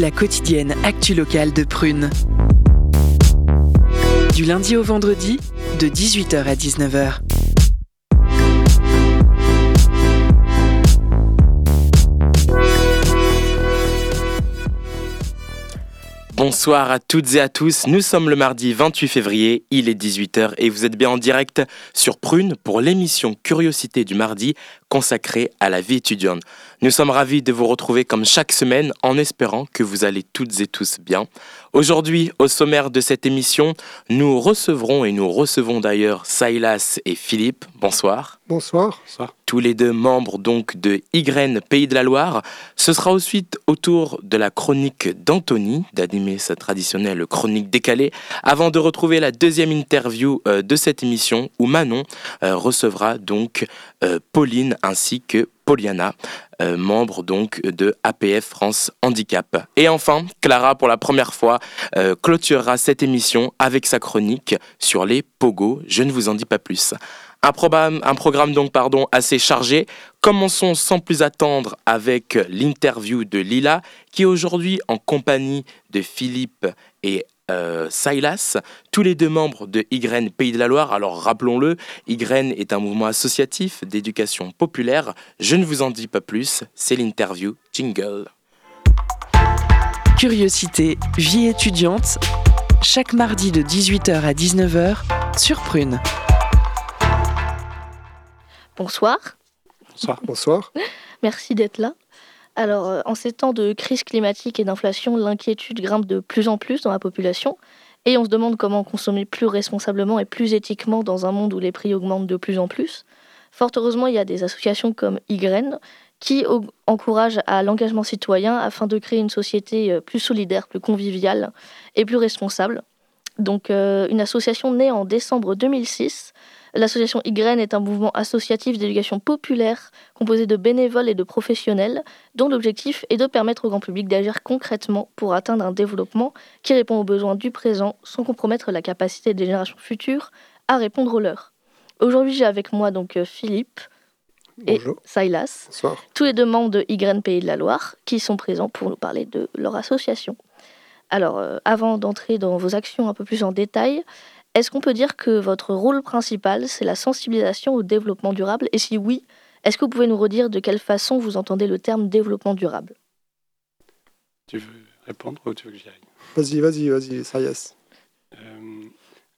La quotidienne actu locale de Prune. Du lundi au vendredi, de 18h à 19h. Bonsoir à toutes et à tous, nous sommes le mardi 28 février, il est 18h et vous êtes bien en direct sur Prune pour l'émission Curiosité du mardi consacrée à la vie étudiante. Nous sommes ravis de vous retrouver comme chaque semaine en espérant que vous allez toutes et tous bien. Aujourd'hui, au sommaire de cette émission, nous recevrons et nous recevons d'ailleurs Silas et Philippe. Bonsoir. Bonsoir. Tous les deux membres donc de Ygraine Pays de la Loire. Ce sera ensuite au tour de la chronique d'Anthony d'animer sa traditionnelle chronique décalée avant de retrouver la deuxième interview euh, de cette émission où Manon euh, recevra donc euh, Pauline ainsi que Poliana, membre donc de APF France Handicap. Et enfin, Clara, pour la première fois, clôturera cette émission avec sa chronique sur les pogos. Je ne vous en dis pas plus. Un programme, un programme donc pardon assez chargé. Commençons sans plus attendre avec l'interview de Lila, qui est aujourd'hui en compagnie de Philippe et euh, Silas, tous les deux membres de Ygraine Pays de la Loire. Alors rappelons-le, Ygraine est un mouvement associatif d'éducation populaire. Je ne vous en dis pas plus, c'est l'interview Jingle. Curiosité, vie étudiante, chaque mardi de 18h à 19h sur Prune. Bonsoir. Bonsoir. Bonsoir. Merci d'être là. Alors, euh, en ces temps de crise climatique et d'inflation, l'inquiétude grimpe de plus en plus dans la population et on se demande comment consommer plus responsablement et plus éthiquement dans un monde où les prix augmentent de plus en plus. Fort heureusement, il y a des associations comme YGREN qui encouragent à l'engagement citoyen afin de créer une société euh, plus solidaire, plus conviviale et plus responsable. Donc, euh, une association née en décembre 2006 L'association YGREN est un mouvement associatif d'éducation populaire composé de bénévoles et de professionnels dont l'objectif est de permettre au grand public d'agir concrètement pour atteindre un développement qui répond aux besoins du présent sans compromettre la capacité des générations futures à répondre aux leurs. Aujourd'hui, j'ai avec moi donc euh, Philippe et Silas, tous les deux membres de YGREN Pays de la Loire, qui sont présents pour nous parler de leur association. Alors, euh, avant d'entrer dans vos actions un peu plus en détail, est-ce qu'on peut dire que votre rôle principal, c'est la sensibilisation au développement durable? Et si oui, est-ce que vous pouvez nous redire de quelle façon vous entendez le terme développement durable? Tu veux répondre ou tu veux que j'y aille? Vas-y, vas-y, vas-y, ça y est. Euh,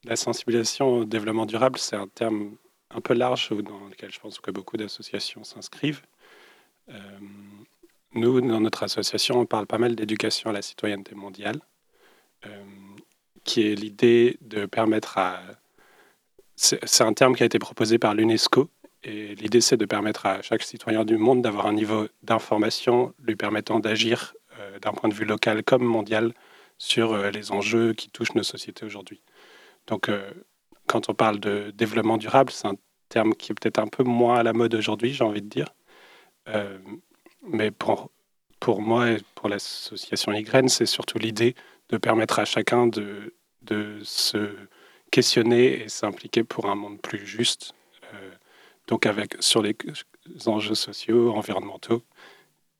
la sensibilisation au développement durable, c'est un terme un peu large dans lequel je pense que beaucoup d'associations s'inscrivent. Euh, nous, dans notre association, on parle pas mal d'éducation à la citoyenneté mondiale. Euh, qui est l'idée de permettre à... C'est un terme qui a été proposé par l'UNESCO, et l'idée c'est de permettre à chaque citoyen du monde d'avoir un niveau d'information lui permettant d'agir euh, d'un point de vue local comme mondial sur euh, les enjeux qui touchent nos sociétés aujourd'hui. Donc euh, quand on parle de développement durable, c'est un terme qui est peut-être un peu moins à la mode aujourd'hui, j'ai envie de dire. mais pour, pour moi et pour l'association YGREN, c'est surtout l'idée de permettre à chacun de, de se questionner et s'impliquer pour un monde plus juste, euh, donc avec, sur les enjeux sociaux, environnementaux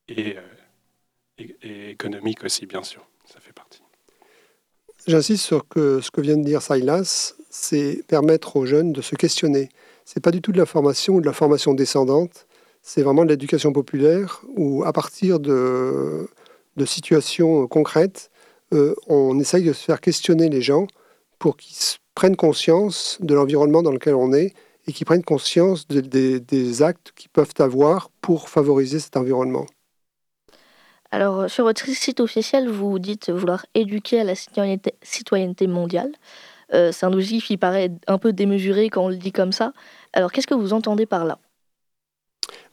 et, euh, économiques aussi, bien sûr. Ça fait partie. J'insiste sur que ce que vient de dire Silas, c'est permettre aux jeunes de se questionner. C'est pas du tout de la formation ou de la formation descendante, c'est vraiment de l'éducation populaire où, à partir de, de situations concrètes, euh, on essaye de se faire questionner les gens pour qu'ils prennent conscience de l'environnement dans lequel on est et qu'ils prennent conscience des actes qu'ils peuvent avoir pour favoriser cet environnement. Alors, euh, sur votre site officiel, vous dites vouloir éduquer à la citoyenneté, mondiale. Euh, c'est un objectif qui paraît un peu démesuré quand on le dit comme ça. Alors, qu'est-ce que vous entendez par là?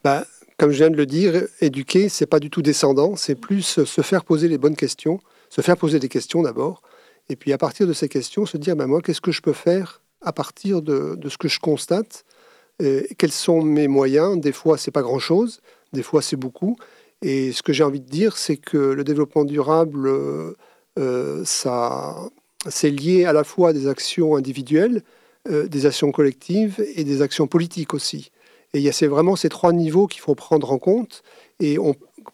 Bah, Comme je viens de le dire, éduquer, c'est pas du tout descendant, c'est plus se faire poser les bonnes questions se faire poser des questions d'abord, et puis à partir de ces questions, se dire, ben moi, qu'est-ce que je peux faire à partir de, ce que je constate Quels sont mes moyens? Des fois, c'est pas grand-chose, des fois, c'est beaucoup. Et ce que j'ai envie de dire, c'est que le développement durable, euh, c'est lié à la fois à des actions individuelles, euh, des actions collectives et des actions politiques aussi. Et il y a vraiment ces trois niveaux qu'il faut prendre en compte. Et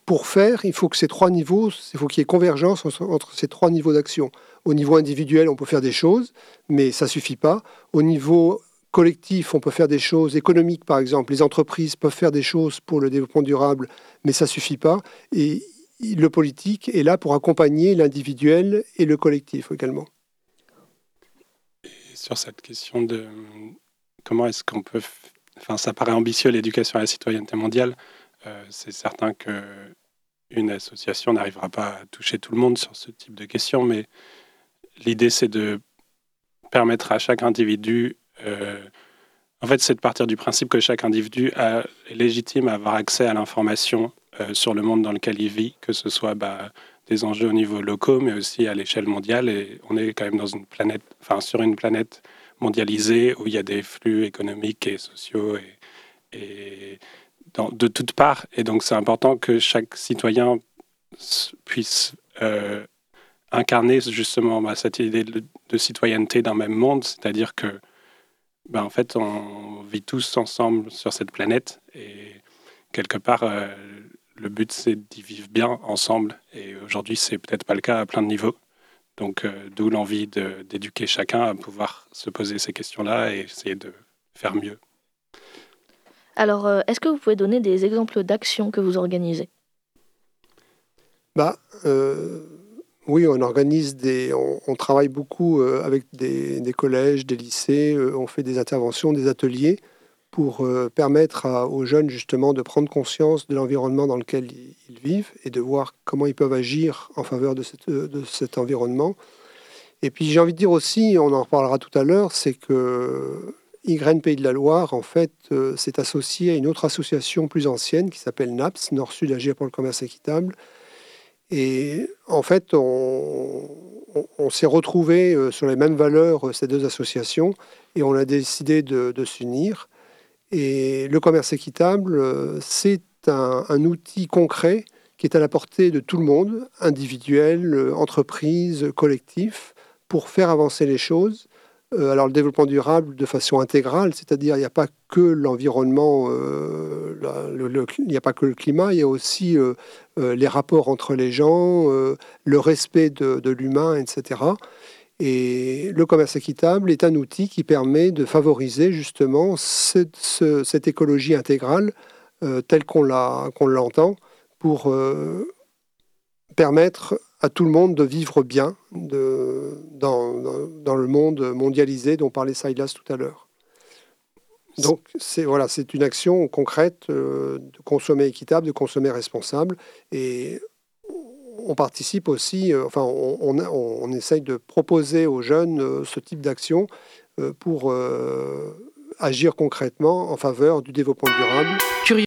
pour faire, il faut que ces trois niveaux, il faut qu'il y ait convergence entre, ces trois niveaux d'action. Au niveau individuel, on peut faire des choses, mais ça suffit pas. Au niveau collectif, on peut faire des choses économiques, par exemple. Les entreprises peuvent faire des choses pour le développement durable, mais ça suffit pas. Et le politique est là pour accompagner l'individuel et le collectif également. sur cette question de comment est-ce qu'on peut... Enfin, ça paraît ambitieux l'éducation à la citoyenneté mondiale. Euh, c'est certain que une association n'arrivera pas à toucher tout le monde sur ce type de questions, mais l'idée c'est de permettre à chaque individu, euh, en fait c'est de partir du principe que chaque individu est légitime à avoir accès à l'information euh, sur le monde dans lequel il vit, que ce soit bah, des enjeux au niveau locaux, mais aussi à l'échelle mondiale. Et on est quand même dans une planète, enfin sur une planète mondialisée où il y a des flux économiques et sociaux et de toutes parts. Et donc c'est important que chaque citoyen puisse euh, incarner justement bah, cette idée de, citoyenneté d'un même monde, c'est-à-dire que bah, en fait on vit tous ensemble sur cette planète et quelque part euh, le but, c'est d'y vivre bien ensemble. Et aujourd'hui, c'est peut-être pas le cas à plein de niveaux. Donc, euh, d'où l'envie d'éduquer chacun à pouvoir se poser ces questions-là et essayer de faire mieux. Alors, euh, est-ce que vous pouvez donner des exemples d'actions que vous organisez? Bah, euh, Oui, on organise des. On, travaille beaucoup avec des, collèges, des lycées, on fait des interventions, des ateliers pour euh, permettre aux jeunes justement de prendre conscience de l'environnement dans lequel ils, vivent et de voir comment ils peuvent agir en faveur de, de cet environnement. Et puis j'ai envie de dire aussi, on en reparlera tout à l'heure, c'est que YN Pays de la Loire, en fait, euh, s'est associé à une autre association plus ancienne qui s'appelle NAPS, Nord-Sud Agir pour le commerce équitable. Et en fait, on, s'est retrouvés euh, sur les mêmes valeurs, ces deux associations, et on a décidé de, s'unir. Et le commerce équitable, euh, c'est un, outil concret qui est à la portée de tout le monde, individuel, euh, entreprise, collectif, pour faire avancer les choses. Euh, alors le développement durable de façon intégrale, c'est-à-dire il n'y a pas que l'environnement, il n'y a pas que le climat, il y a aussi les rapports entre les gens, le respect de, l'humain, etc. Et le commerce équitable est un outil qui permet de favoriser justement cette, écologie intégrale euh, telle qu'on l'entend pour euh, permettre à tout le monde de vivre bien dans, le monde mondialisé dont parlait Silas tout à l'heure. Donc c'est voilà, une action concrète euh, de consommer équitable, de consommer responsable. Et on participe aussi, euh, enfin, on, essaye de proposer aux jeunes euh, ce type d'action pour agir concrètement en faveur du développement durable.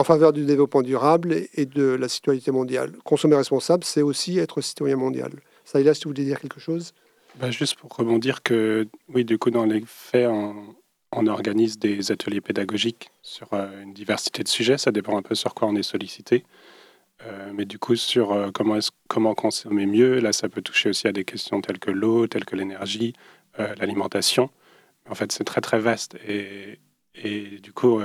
En faveur du développement durable et de la citoyenneté mondiale. Consommer responsable, c'est aussi être citoyen mondial. Ça, si vous voulez dire quelque chose? Bah, Juste pour rebondir que, oui, du coup, dans les faits, on, organise des ateliers pédagogiques sur une diversité de sujets. Ça dépend un peu sur quoi on est sollicité. Euh, mais du coup, sur euh, comment, comment consommer mieux, là, ça peut toucher aussi à des questions telles que l'eau, telles que l'énergie, euh, l'alimentation. En fait, c'est très, très vaste. Et, et du coup,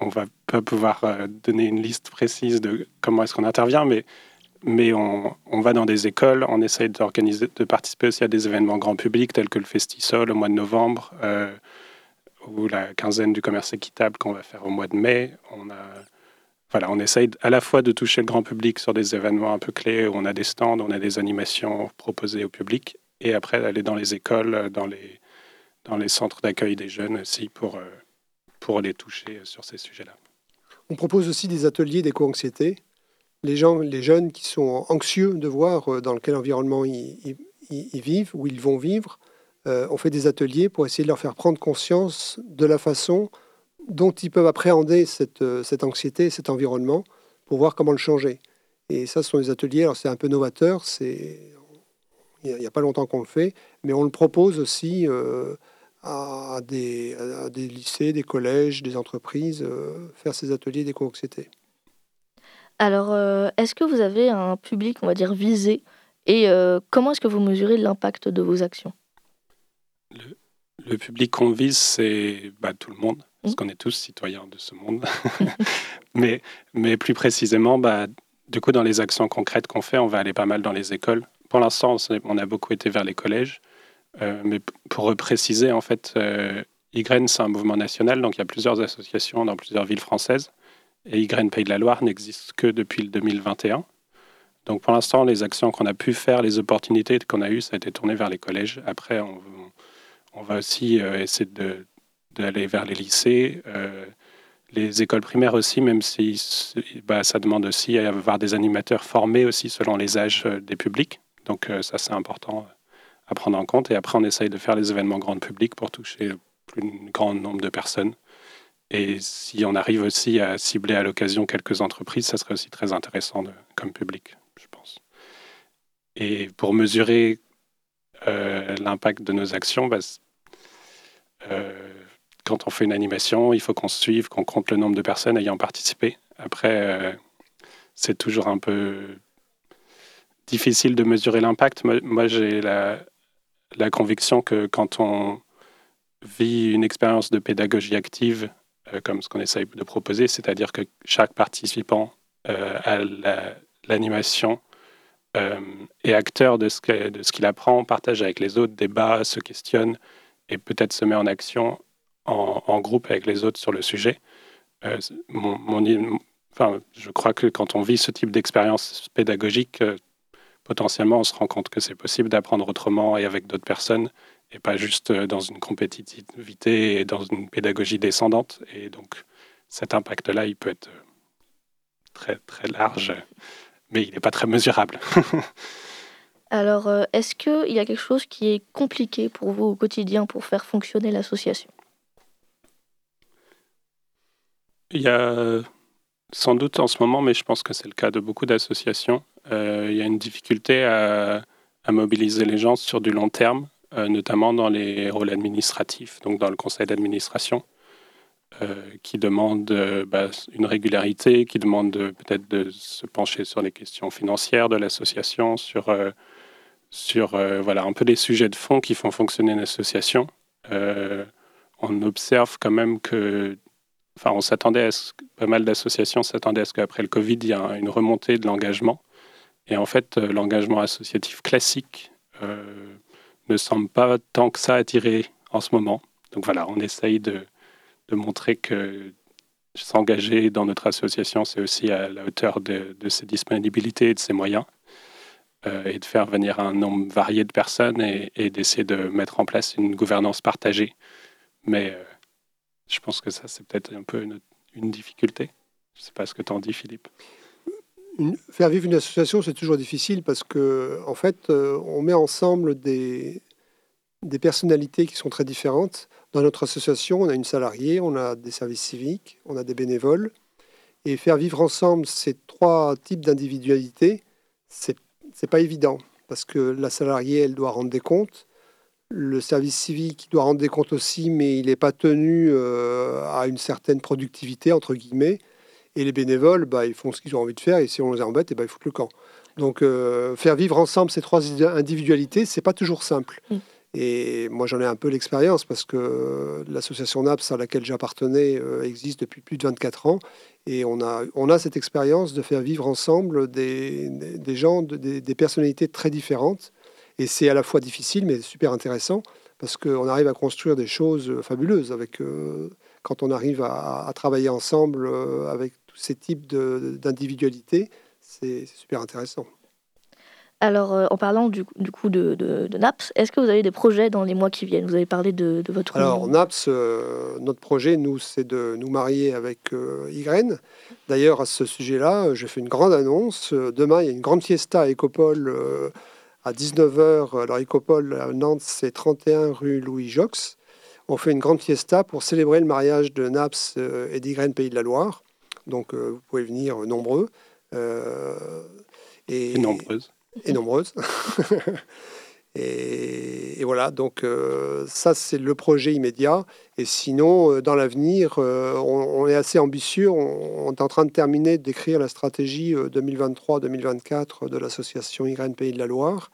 on va pas pouvoir donner une liste précise de comment est-ce qu'on intervient, mais, mais on, on, va dans des écoles, on essaye d'organiser, de participer aussi à des événements grand public, tels que le Festisol au mois de novembre, ou la quinzaine du commerce équitable qu'on va faire au mois de mai. On a voilà, on essaye à la fois de toucher le grand public sur des événements un peu clés où on a des stands, on a des animations proposées au public, et après d'aller dans les écoles, dans les, dans les centres d'accueil des jeunes aussi pour, euh, pour les toucher sur ces sujets-là. On propose aussi des ateliers d'éco-anxiété. Les, gens, les jeunes qui sont anxieux de voir euh, dans quel environnement ils, vivent, où ils vont vivre, euh, on fait des ateliers pour essayer de leur faire prendre conscience de la façon dont ils peuvent appréhender cette, euh, cette anxiété, cet environnement, pour voir comment le changer. Et ça, ce sont des ateliers, alors c'est un peu novateur, il n'y a, pas longtemps qu'on le fait, mais on le propose aussi à, des, des, lycées, des collèges, des entreprises, euh, faire ces ateliers d'éco-anxiété. Alors, est-ce que vous avez un public, on va dire, visé Et comment est-ce que vous mesurez l'impact de vos actions? Le public qu'on vise, c'est bah, tout le monde, parce Mm. qu'on est tous citoyens de ce monde. mais, mais plus précisément, bah, du coup, dans les actions concrètes qu'on fait, on va aller pas mal dans les écoles. Pour l'instant, on a beaucoup été vers les collèges. Euh, mais pour préciser, en fait, euh, YGREN, c'est un mouvement national, donc il y a plusieurs associations dans plusieurs villes françaises. Et YGREN Pays de la Loire n'existe que depuis le 2021. Donc pour l'instant, les actions qu'on a pu faire, les opportunités qu'on a eues, ça a été tourné vers les collèges. Après, on, va aussi euh, essayer d'aller vers les lycées, euh, les écoles primaires aussi, même si bah, ça demande aussi à avoir des animateurs formés aussi selon les âges des publics. Donc ça, c'est important à prendre en compte. Et après, on essaye de faire les événements grand public pour toucher plus grand nombre de personnes. Et si on arrive aussi à cibler à l'occasion quelques entreprises, ça serait aussi très intéressant comme public, je pense. Et pour mesurer euh, l'impact de nos actions, bah, euh, quand on fait une animation, il faut qu'on suive, qu'on compte le nombre de personnes ayant participé. Après, euh, c'est toujours un peu difficile de mesurer l'impact. Moi, j'ai la, la conviction que quand on vit une expérience de pédagogie active, euh, comme ce qu'on essaye de proposer, c'est-à-dire que chaque participant euh, à la- l'animation euh, est acteur de ce qu'il apprend, partage avec les autres, débat, se questionne et peut-être se met en action en, groupe avec les autres sur le sujet. Euh, mon- je crois que quand on vit ce type d'expérience pédagogique, euh, potentiellement, on se rend compte que c'est possible d'apprendre autrement et avec d'autres personnes, et pas juste euh, dans une compétitivité et dans une pédagogie descendante. Et donc, cet impact-là, il peut être euh, très, très large, mais il n'est pas très mesurable. Alors, euh, est-ce qu'il y a quelque chose qui est compliqué pour vous au quotidien pour faire fonctionner l'association? Il y a sans doute en ce moment, mais je pense que c'est le cas de beaucoup d'associations, il y a une difficulté à, mobiliser les gens sur du long terme, euh, notamment dans les rôles administratifs, donc dans le conseil d'administration, euh, qui demande euh, bah, une régularité, qui demande de- peut-être de se pencher sur les questions financières de l'association, sur, euh, euh, voilà, un peu les sujets de fond qui font fonctionner une association. Euh, on observe quand même que enfin, on s'attendait à ce que pas mal d'associations s'attendaient à ce qu'après le Covid, il y ait une remontée de l'engagement. Et en fait, euh, l'engagement associatif classique euh, ne semble pas tant que ça attiré en ce moment. Donc voilà, on essaye de, montrer que s'engager dans notre association, c'est aussi à la hauteur de, ses disponibilités et de ses moyens. euh, et de faire venir un nombre varié de personnes et, d'essayer de mettre en place une gouvernance partagée. Mais je pense que ça, c'est peut-être un peu une, une difficulté. Je ne sais pas ce que tu en dis, Philippe. Faire vivre une association, c'est toujours difficile parce que, en fait, euh, on met ensemble des, personnalités qui sont très différentes. Dans notre association, on a une salariée, on a des services civiques, on a des bénévoles. Et faire vivre ensemble ces trois types d'individualité, c'est pas évident parce que la salariée, elle doit rendre des comptes. Le service civique doit rendre des comptes aussi, mais il n'est pas tenu euh, à une certaine productivité, entre guillemets. Et les bénévoles, bah, ils font ce qu'ils ont envie de faire, et si on les embête, eh ben, ils foutent le camp. Donc, euh, faire vivre ensemble ces trois individualités, c'est pas toujours simple. Mm. Et moi, j'en ai un peu l'expérience parce que l'association NAPS à laquelle j'appartenais euh, existe depuis plus de 24 ans. Et on a, on a cette expérience de faire vivre ensemble des, des, gens, de- des, des personnalités très différentes. Et c'est à la fois difficile, mais super intéressant parce qu'on arrive à construire des choses fabuleuses avec, euh, quand on arrive à, à travailler ensemble euh, avec ces types d'individualités. C'est super intéressant. Alors, euh, en parlant du, du coup de, de- de NAPS, est-ce que vous avez des projets dans les mois qui viennent? Vous avez parlé de, de votre... Alors, NAPS, euh, notre projet, nous, c'est de nous marier avec euh, Ygraine. D'ailleurs, à ce sujet-là, je fais une grande annonce. Demain, il y a une grande fiesta à Écopole euh, à 19h. Alors, Écopole à Nantes, c'est 31 rue Louis Jox. On fait une grande fiesta pour célébrer le mariage de Naps et d'Ygraine Pays de la Loire. Donc, euh, vous pouvez venir nombreux. Euh, et, Et nombreuses. et nombreuses. et, et voilà, donc euh, ça c'est le projet immédiat. Et sinon, euh, dans l'avenir, euh, on, on est assez ambitieux. On, on est en train de terminer d'écrire la stratégie euh, 2023-2024 de l'association YN Pays de la Loire.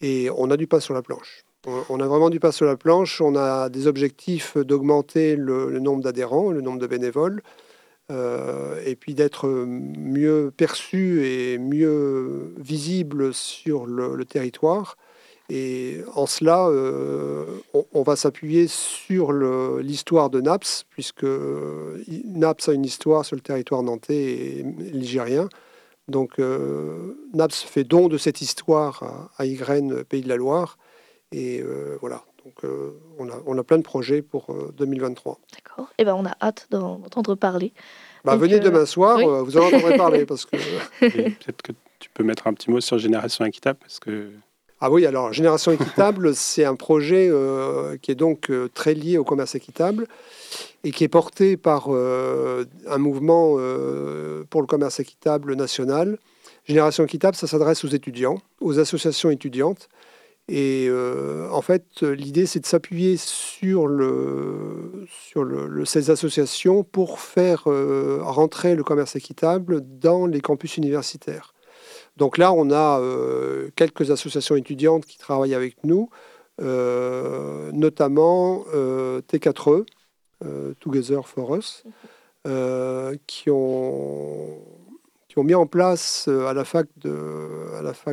Et on a du pain sur la planche. On, a vraiment du pas sur la planche. On a des objectifs d'augmenter le, nombre d'adhérents, le nombre de bénévoles, euh, et puis d'être mieux perçu et mieux visible sur le, territoire. Et en cela, euh, on, va s'appuyer sur l'histoire de Naps, puisque Naps a une histoire sur le territoire nantais et ligérien. Donc euh, Naps fait don de cette histoire à, à Pays de la Loire. Et euh, voilà, donc euh, on, a, on a plein de projets pour 2023. D'accord. Et eh ben on a hâte d'entendre parler. Bah, venez demain soir, vous en entendrez parler. Parce que... Peut-être que tu peux mettre un petit mot sur Génération Équitable parce que... Ah oui, alors Génération Équitable, c'est un projet qui est donc très lié au commerce équitable et qui est porté par euh, un mouvement euh, pour le commerce équitable national. Génération équitable, ça s'adresse aux étudiants, aux associations étudiantes. Et euh, en fait, l'idée, c'est de s'appuyer sur, le, sur le, ces associations pour faire rentrer le commerce équitable dans les campus universitaires. Donc là, on a quelques associations étudiantes qui travaillent avec nous, notamment T4E, euh, Together for Us, euh, qui, ont, qui ont mis en place euh, à la fac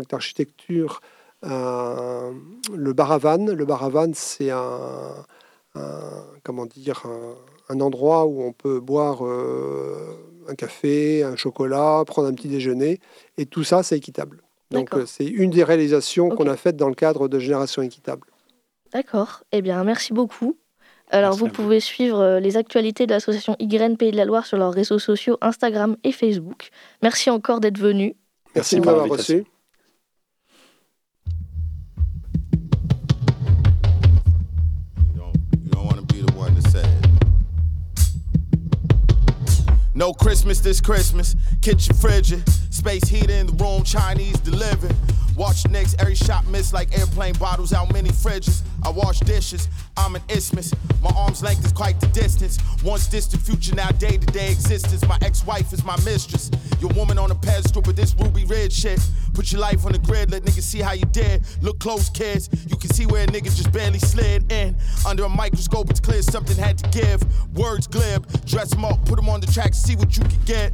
d'architecture le Baravan. Le Baravan, c'est un, comment dire, un, endroit où on peut boire un café, un chocolat, prendre un petit déjeuner, et tout ça, c'est équitable. Donc, c'est une des réalisations qu'on a faites dans le cadre de Génération Équitable. D'accord. Eh bien, merci beaucoup. Alors, vous pouvez suivre euh, les actualités de l'association YN Pays de la Loire sur leurs réseaux sociaux Instagram et Facebook. Merci encore d'être venu. Merci, de m'avoir reçu. No Christmas this Christmas. Kitchen frigid. Space heater in the room. Chinese delivered. Watch next, every shot miss like airplane bottles out many fridges. I wash dishes, I'm an isthmus. My arm's length is quite the distance. Once distant future, now day to day existence. My ex wife is my mistress. Your woman on a pedestal, but this ruby red shit. Put your life on the grid, let niggas see how you did. Look close, kids. You can see where niggas just barely slid in. Under a microscope, it's clear something had to give. Words glib, dress them up, put them on the track, see what you can get.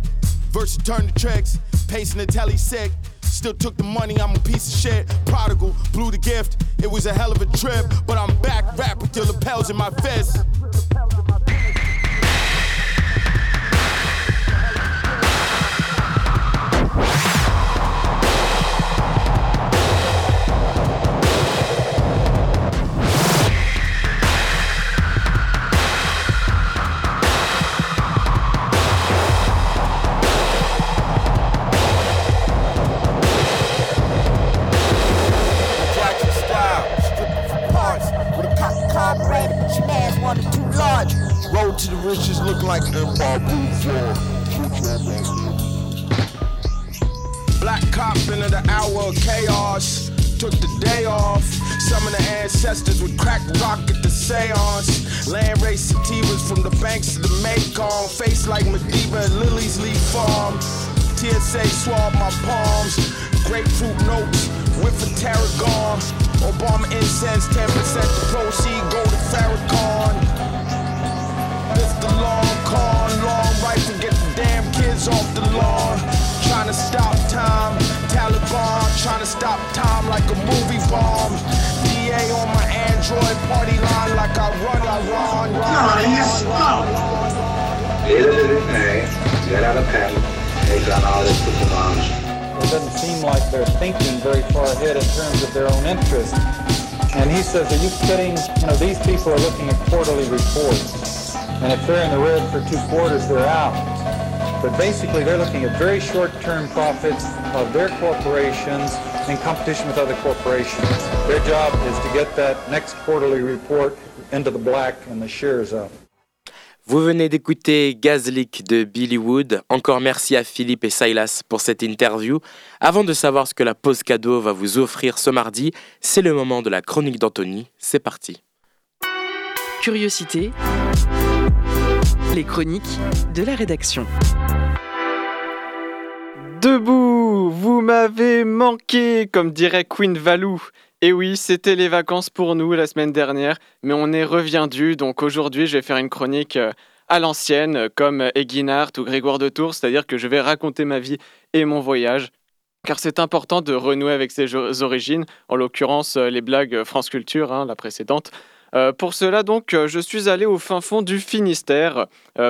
Versus turn the tricks, pacing the telly sick. Still took the money, I'm a piece of shit. Prodigal, blew the gift. It was a hell of a trip, but I'm back, rap with the lapels in my fist. Hodge. Road to the riches look like Empire Blue Black cop into the hour of chaos. Took the day off. Some of the ancestors would crack rock at the seance. Land race sativas from the banks of the Mekong. Face like Medeva at Lily's Leaf Farm. TSA swab my palms. Grapefruit notes, with a tarragon. Obama incense, 10% the proceed, go to Farrakhan the long con, long right to get the damn kids off the lawn. Trying to stop time, Taliban, trying to stop time like a movie bomb. DA on my Android party line like I run, run, run. Did it may, get out of done all this with the bombs. It doesn't seem like they're thinking very far ahead in terms of their own interests. And he says, are you kidding? You know, these people are looking at quarterly reports. And if they're in the red for two quarters, they're out. But basically, they're looking at very short-term profits of their corporations in competition with other corporations. Their job is to get that next quarterly report into the black and the shares up. Vous venez d'écouter Gazlik de Billy Wood. Encore merci à Philippe et Silas pour cette interview. Avant de savoir ce que la pause cadeau va vous offrir ce mardi, c'est le moment de la chronique d'Anthony. C'est parti. Curiosité. Les chroniques de la rédaction. Debout, vous m'avez manqué, comme dirait Queen Valou. Et oui, c'était les vacances pour nous la semaine dernière, mais on est reviendu, donc aujourd'hui je vais faire une chronique euh, à l'ancienne, comme Eguinard ou Grégoire de Tours, c'est-à-dire que je vais raconter ma vie et mon voyage, car c'est important de renouer avec ses origines, en l'occurrence euh, les blagues France Culture, hein, la précédente. Euh, pour cela, donc, je suis allé au fin fond du Finistère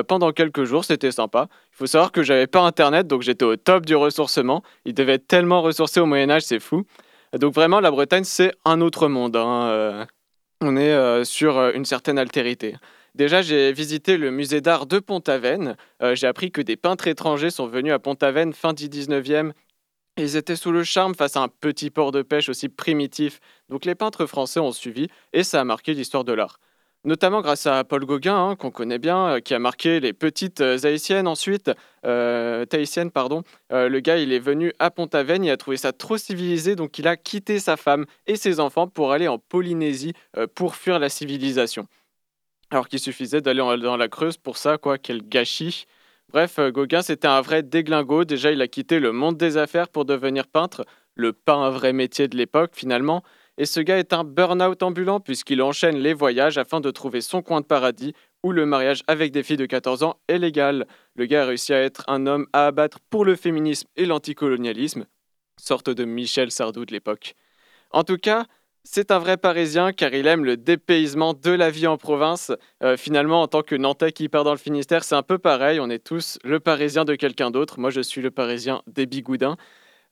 pendant quelques jours, c'était sympa. Il faut savoir que j'avais pas internet, donc j'étais au top du ressourcement. Il devait être tellement ressourcé au Moyen-Âge, c'est fou. Donc vraiment, la Bretagne, c'est un autre monde. Hein, euh. on est euh, sur euh, une certaine altérité. Déjà, j'ai visité le musée d'art de Pont-Aven. j'ai appris que des peintres étrangers sont venus à Pont-Aven fin du 19e. Ils étaient sous le charme face à un petit port de pêche aussi primitif. Donc les peintres français ont suivi et ça a marqué l'histoire de l'art notamment grâce à Paul Gauguin, hein, qu'on connaît bien, euh, qui a marqué les petites euh, haïtiennes ensuite, euh, pardon. le gars, il est venu à Pont-Aven, il a trouvé ça trop civilisé, donc il a quitté sa femme et ses enfants pour aller en Polynésie pour fuir la civilisation. Alors qu'il suffisait d'aller dans la Creuse pour ça, quoi, quel gâchis. Bref, Gauguin, c'était un vrai déglingo. Déjà, il a quitté le monde des affaires pour devenir peintre, le pas un vrai métier de l'époque finalement. Et ce gars est un burn-out ambulant puisqu'il enchaîne les voyages afin de trouver son coin de paradis où le mariage avec des filles de 14 ans est légal. Le gars a réussi à être un homme à abattre pour le féminisme et l'anticolonialisme, sorte de Michel Sardou de l'époque. En tout cas, c'est un vrai Parisien car il aime le dépaysement de la vie en province. Euh, finalement, en tant que Nantais qui part dans le Finistère, c'est un peu pareil. On est tous le Parisien de quelqu'un d'autre. Moi, je suis le Parisien des Bigoudins.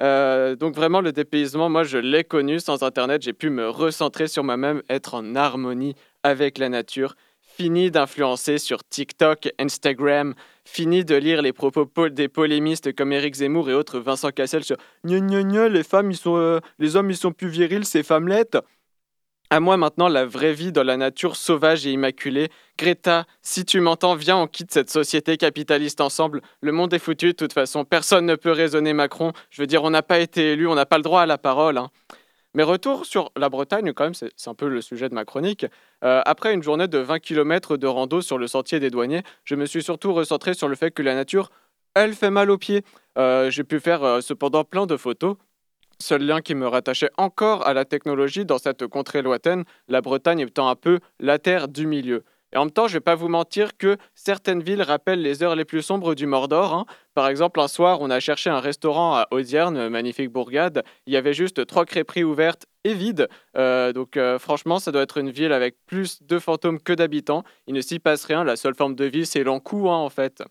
Euh, donc vraiment, le dépaysement, moi, je l'ai connu sans Internet. J'ai pu me recentrer sur moi-même, être en harmonie avec la nature. Fini d'influencer sur TikTok, Instagram. Fini de lire les propos des polémistes comme Éric Zemmour et autres Vincent Cassel sur gna gna gna, les femmes, ils sont, euh, les hommes, ils sont plus virils, c'est femmelettes. À moi maintenant la vraie vie dans la nature sauvage et immaculée. Greta, si tu m'entends, viens, on quitte cette société capitaliste ensemble. Le monde est foutu, de toute façon, personne ne peut raisonner Macron. Je veux dire, on n'a pas été élu, on n'a pas le droit à la parole. Hein. Mais retour sur la Bretagne, quand même, c'est un peu le sujet de ma chronique. Euh, après une journée de 20 km de rando sur le sentier des douaniers, je me suis surtout recentré sur le fait que la nature, elle fait mal aux pieds. Euh, j'ai pu faire euh, cependant plein de photos Seul lien qui me rattachait encore à la technologie dans cette contrée lointaine, la Bretagne étant un peu la terre du milieu. Et en même temps, je vais pas vous mentir que certaines villes rappellent les heures les plus sombres du Mordor. Hein. Par exemple, un soir, on a cherché un restaurant à Audierne, magnifique bourgade. Il y avait juste trois crêperies ouvertes et vides. Euh, donc euh, franchement, ça doit être une ville avec plus de fantômes que d'habitants. Il ne s'y passe rien. La seule forme de vie, c'est l'encou, hein, en fait.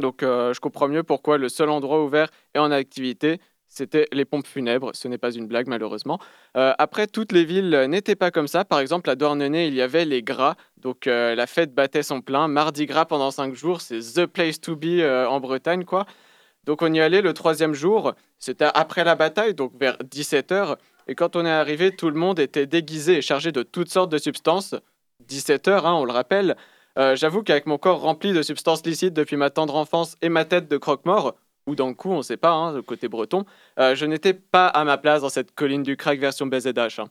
Donc euh, je comprends mieux pourquoi le seul endroit ouvert est en activité, c'était les pompes funèbres. Ce n'est pas une blague, malheureusement. Euh, après, toutes les villes n'étaient pas comme ça. Par exemple, à Douarnenez, il y avait les gras. Donc, euh, la fête battait son plein. Mardi gras pendant cinq jours, c'est the place to be euh, en Bretagne, quoi. Donc, on y allait le troisième jour. C'était après la bataille, donc vers 17h. Et quand on est arrivé, tout le monde était déguisé et chargé de toutes sortes de substances. 17h, hein, on le rappelle. J'avoue qu'avec mon corps rempli de substances licites depuis ma tendre enfance et ma tête de croque-mort, ou dans le coup, on ne sait pas, hein, le côté breton, euh, je n'étais pas à ma place dans cette colline du crack version BZH. Hein.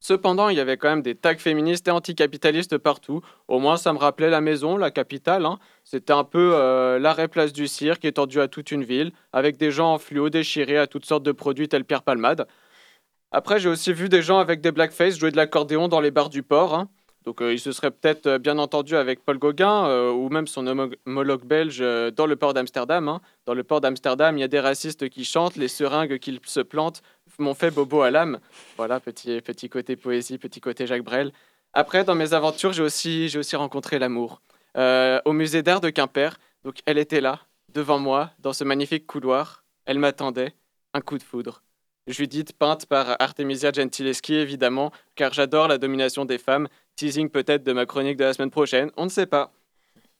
Cependant, il y avait quand même des tags féministes et anticapitalistes partout. Au moins, ça me rappelait la maison, la capitale. Hein. C'était un peu euh, l'arrêt place du cirque étendu à toute une ville, avec des gens en fluo déchirés à toutes sortes de produits tels Pierre Palmade. Après, j'ai aussi vu des gens avec des blackface jouer de l'accordéon dans les bars du port. Donc euh, il se serait peut-être euh, bien entendu avec Paul Gauguin euh, ou même son homologue belge dans le port d'Amsterdam. Hein. Dans le port d'Amsterdam, il y a des racistes qui chantent, les seringues qui se plantent m'ont fait bobo à l'âme. Voilà, petit, petit côté poésie, petit côté Jacques Brel. Après, dans mes aventures, j'ai aussi, aussi rencontré l'amour. au musée d'art de Quimper, donc elle était là, devant moi, dans ce magnifique couloir. Elle m'attendait, un coup de foudre. Judith, peinte par Artemisia Gentileschi, évidemment, car j'adore la domination des femmes. Teasing peut-être de ma chronique de la semaine prochaine, on ne sait pas.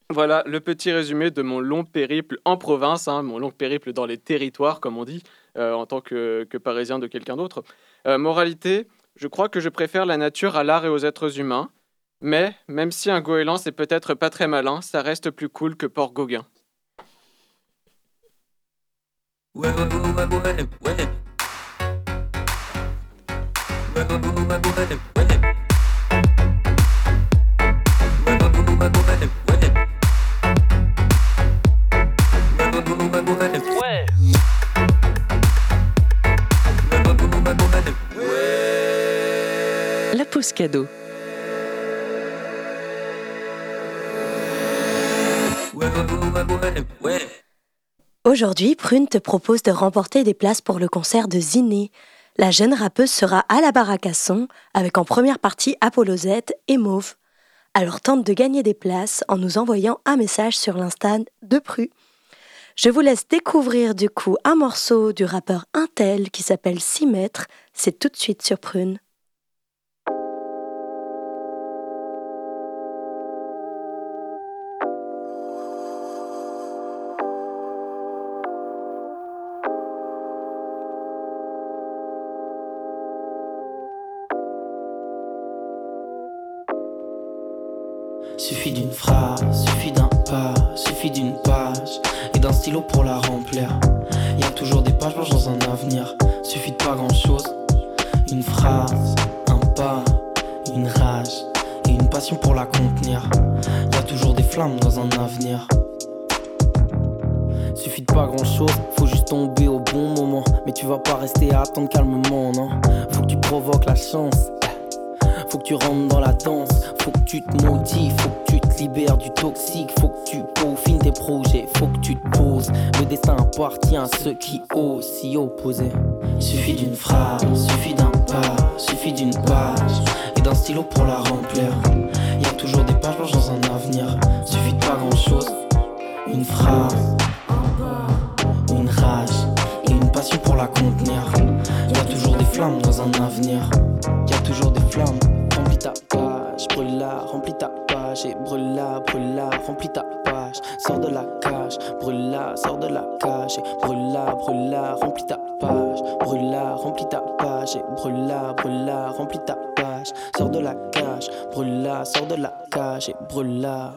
Voilà le petit résumé de mon long périple en province, hein, mon long périple dans les territoires, comme on dit, euh, en tant que, parisien de quelqu'un d'autre. Euh, moralité, je crois que je préfère la nature à l'art et aux êtres humains, mais même si un goéland c'est peut-être pas très malin, ça reste plus cool que Port Gauguin. Cadeau. Aujourd'hui, Prune te propose de remporter des places pour le concert de Ziné. La jeune rappeuse sera à la baraque à son, avec en première partie Apollo Z et Mauve. Alors tente de gagner des places en nous envoyant un message sur l'insta de Pru. Je vous laisse découvrir du coup un morceau du rappeur Intel qui s'appelle 6 mètres. C'est tout de suite sur Prune. Pour la remplir. Y a toujours des pages blanches dans un avenir, suffit de pas grand chose. Une phrase, un pas, une rage et une passion pour la contenir. Y a toujours des flammes dans un avenir. Suffit de pas grand chose, faut juste tomber au bon moment. Mais tu vas pas rester à attendre calmement, non? Faut que tu provoques la chance. Faut que tu rentres dans la danse, faut que tu te motives, faut que te libères du toxique, faut que tu peaufines tes projets, faut que tu te poses. Le destin appartient à ceux qui osent s'y opposer. Suffit d'une phrase, suffit d'un pas, suffit d'une page et d'un stylo pour la remplir. Y a toujours des pages blanches dans un avenir, suffit de pas grand chose. Une phrase, une rage et une passion pour la contenir. Y a toujours des flammes dans un avenir, y a toujours des flammes. Remplis ta page, brûle la, remplis ta page et brûle la, brûle la, remplis ta page. Sors de la cage, brûle la, sors de la cage et brûle la, brûle la, remplis ta page. Brûle la, remplis ta page et brûle la, brûle la, remplis ta page. Sors de la cage, brûle la, sors de la cage et brûle la.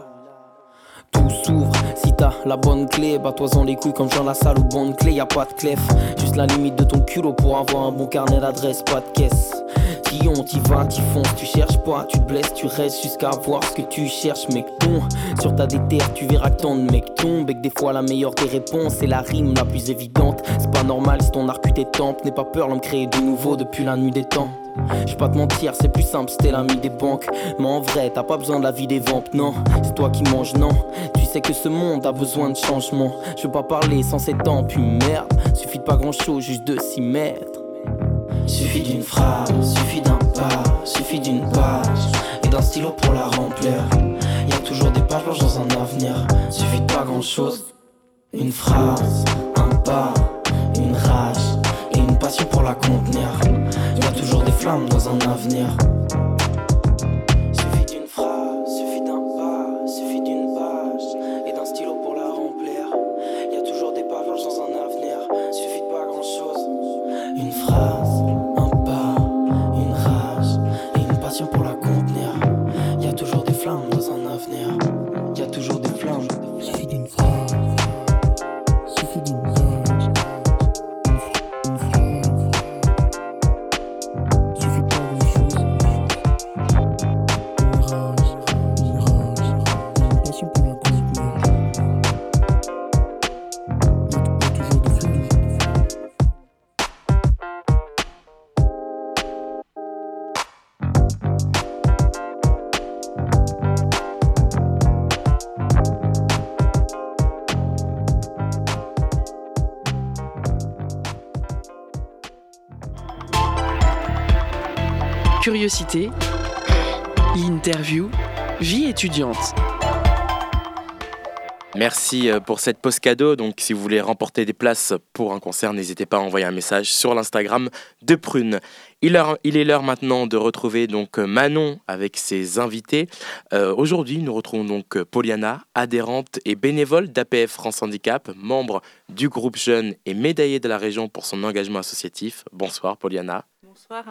Tout s'ouvre, si t'as la bonne clé, bats-toi-en les couilles comme dans la salle ou bonne clé, y a pas de clef. Juste la limite de ton culot pour avoir un bon carnet d'adresse, pas de caisse. T'y va, t'y fonces, tu cherches pas, tu blesses, tu restes jusqu'à voir ce que tu cherches, mec. Ton, sur ta déterre, tu verras que ton mec tombe et que des fois la meilleure des réponses c'est la rime la plus évidente. C'est pas normal si ton art tes tempes, n'aie pas peur, l'homme créer de nouveau depuis la nuit des temps. Je pas te mentir, c'est plus simple, c'était l'ami des banques. Mais en vrai, t'as pas besoin de la vie des ventes, non. C'est toi qui manges, non. Tu sais que ce monde a besoin de changement. Je veux pas parler sans ces temps, puis merde. Suffit de pas grand chose, juste de s'y mettre. Suffit d'une phrase, suffit d'un suffit d'une page et d'un stylo pour la remplir. Y a toujours des pages blanches dans un avenir, suffit de pas grand chose. Une phrase, un pas, une rage et une passion pour la contenir. Y a toujours des flammes dans un avenir. Curiosité, l'interview, vie étudiante. Merci euh, pour cette pause cadeau. Donc, si vous voulez remporter des places pour un concert, n'hésitez pas à envoyer un message sur l'Instagram de Prune. Il, est l'heure maintenant de retrouver donc Manon avec ses invités. Euh, Aujourd'hui, nous retrouvons donc euh, Poliana, adhérente et bénévole d'APF France Handicap, membre du groupe jeune et médaillée de la région pour son engagement associatif. Bonsoir, Poliana. Bonsoir.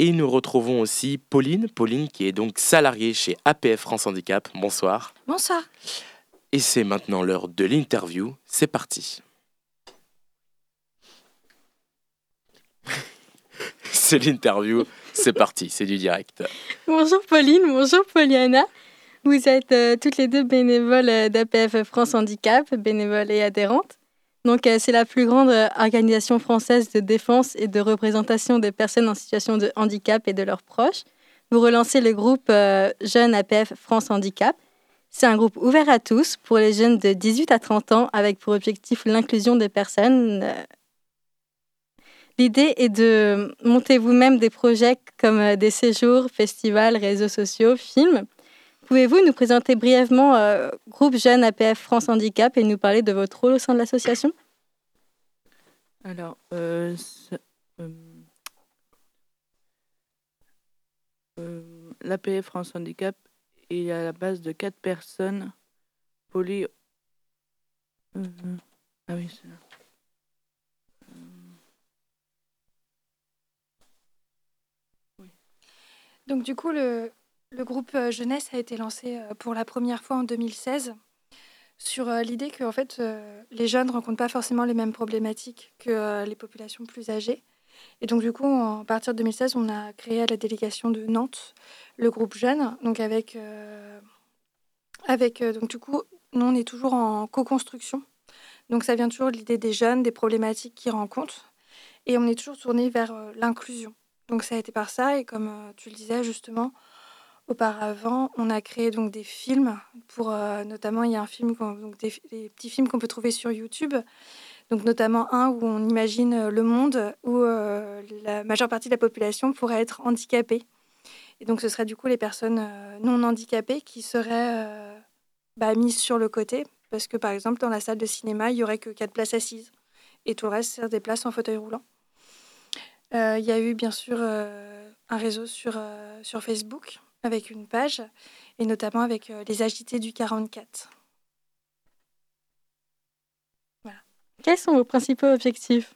Et nous retrouvons aussi Pauline, Pauline qui est donc salariée chez APF France Handicap. Bonsoir. Bonsoir. Et c'est maintenant l'heure de l'interview. C'est parti. c'est l'interview. C'est parti. C'est du direct. Bonjour Pauline, bonjour Poliana. Vous êtes euh, toutes les deux bénévoles euh, d'APF France Handicap, bénévoles et adhérentes. Euh, c'est la plus grande euh, organisation française de défense et de représentation des personnes en situation de handicap et de leurs proches. vous relancez le groupe euh, Jeunes APF France Handicap. C'est un groupe ouvert à tous pour les jeunes de 18 à 30 ans avec pour objectif l'inclusion des personnes. L'idée est de monter vous-même des projets comme des séjours, festivals, réseaux sociaux, films. Pouvez-vous nous présenter brièvement euh, Groupe Jeunes APF France Handicap et nous parler de votre rôle au sein de l'association? Alors, euh, l'APF France Handicap est à la base de quatre personnes poly... ah oui, c'est là. Donc du coup, le, groupe euh, jeunesse a été lancé euh, pour la première fois en 2016 sur euh, l'idée que en fait, les jeunes ne rencontrent pas forcément les mêmes problématiques que les populations plus âgées. Et donc du coup, à partir de 2016, on a créé à la délégation de Nantes le groupe jeune, donc avec, avec donc du coup, nous on est toujours en co-construction. Donc ça vient toujours de l'idée des jeunes, des problématiques qu'ils rencontrent, et on est toujours tourné vers l'inclusion. Donc ça a été par ça, et comme tu le disais justement, auparavant, on a créé donc des films pour, euh, notamment, il y a un film, donc des, petits films qu'on peut trouver sur YouTube, donc notamment un où on imagine euh, le monde où la majeure partie de la population pourrait être handicapée. Et donc ce serait du coup les personnes non handicapées qui seraient bah, mises sur le côté, parce que par exemple dans la salle de cinéma, il y aurait que quatre places assises, et tout le reste, c'est des places en fauteuil roulant. Euh, il y a eu bien sûr euh, un réseau sur, euh, sur Facebook avec une page et notamment avec les agités du 44. Voilà. Quels sont vos principaux objectifs?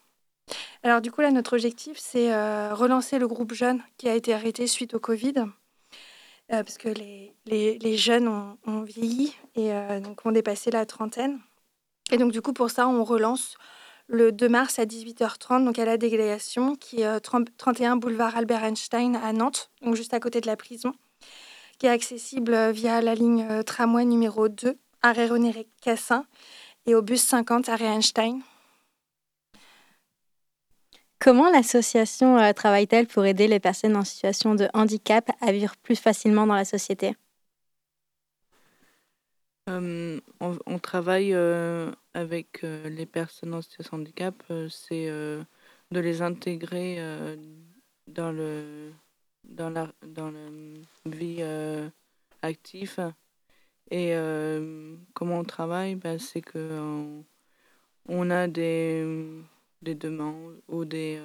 Alors du coup là notre objectif c'est relancer le groupe jeune qui a été arrêté suite au Covid. parce que les, les, les jeunes ont, ont, vieilli et donc ont dépassé la trentaine. Et donc du coup pour ça on relance le 2 mars à 18h30, donc à la délégation, qui est 31 euh, boulevard Albert Einstein à Nantes, donc juste à côté de la prison, qui est accessible euh, via la ligne euh, tramway numéro 2, arrêt René Cassin, et au bus 50, arrêt Einstein. Comment l'association travaille-t-elle pour aider les personnes en situation de handicap à vivre plus facilement dans la société? On, on, travaille avec euh, les personnes en situation de handicap, euh, c'est euh, de les intégrer dans le dans la dans la vie active. Et comment on travaille, ben, c'est que on, a des, des demandes ou des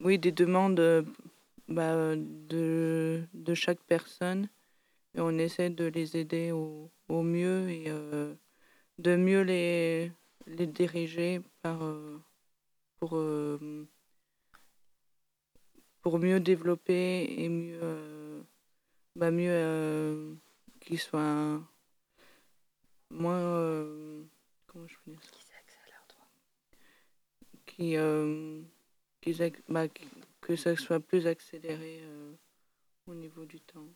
oui des demandes bah, de, de chaque personne et on essaie de les aider au, au mieux et euh, de mieux les, les diriger par, euh, pour, euh, pour mieux développer et mieux, bah mieux qu'ils soient moins. comment je peux dire ça? Qui, qui, bah, que ça soit plus accéléré au niveau du temps.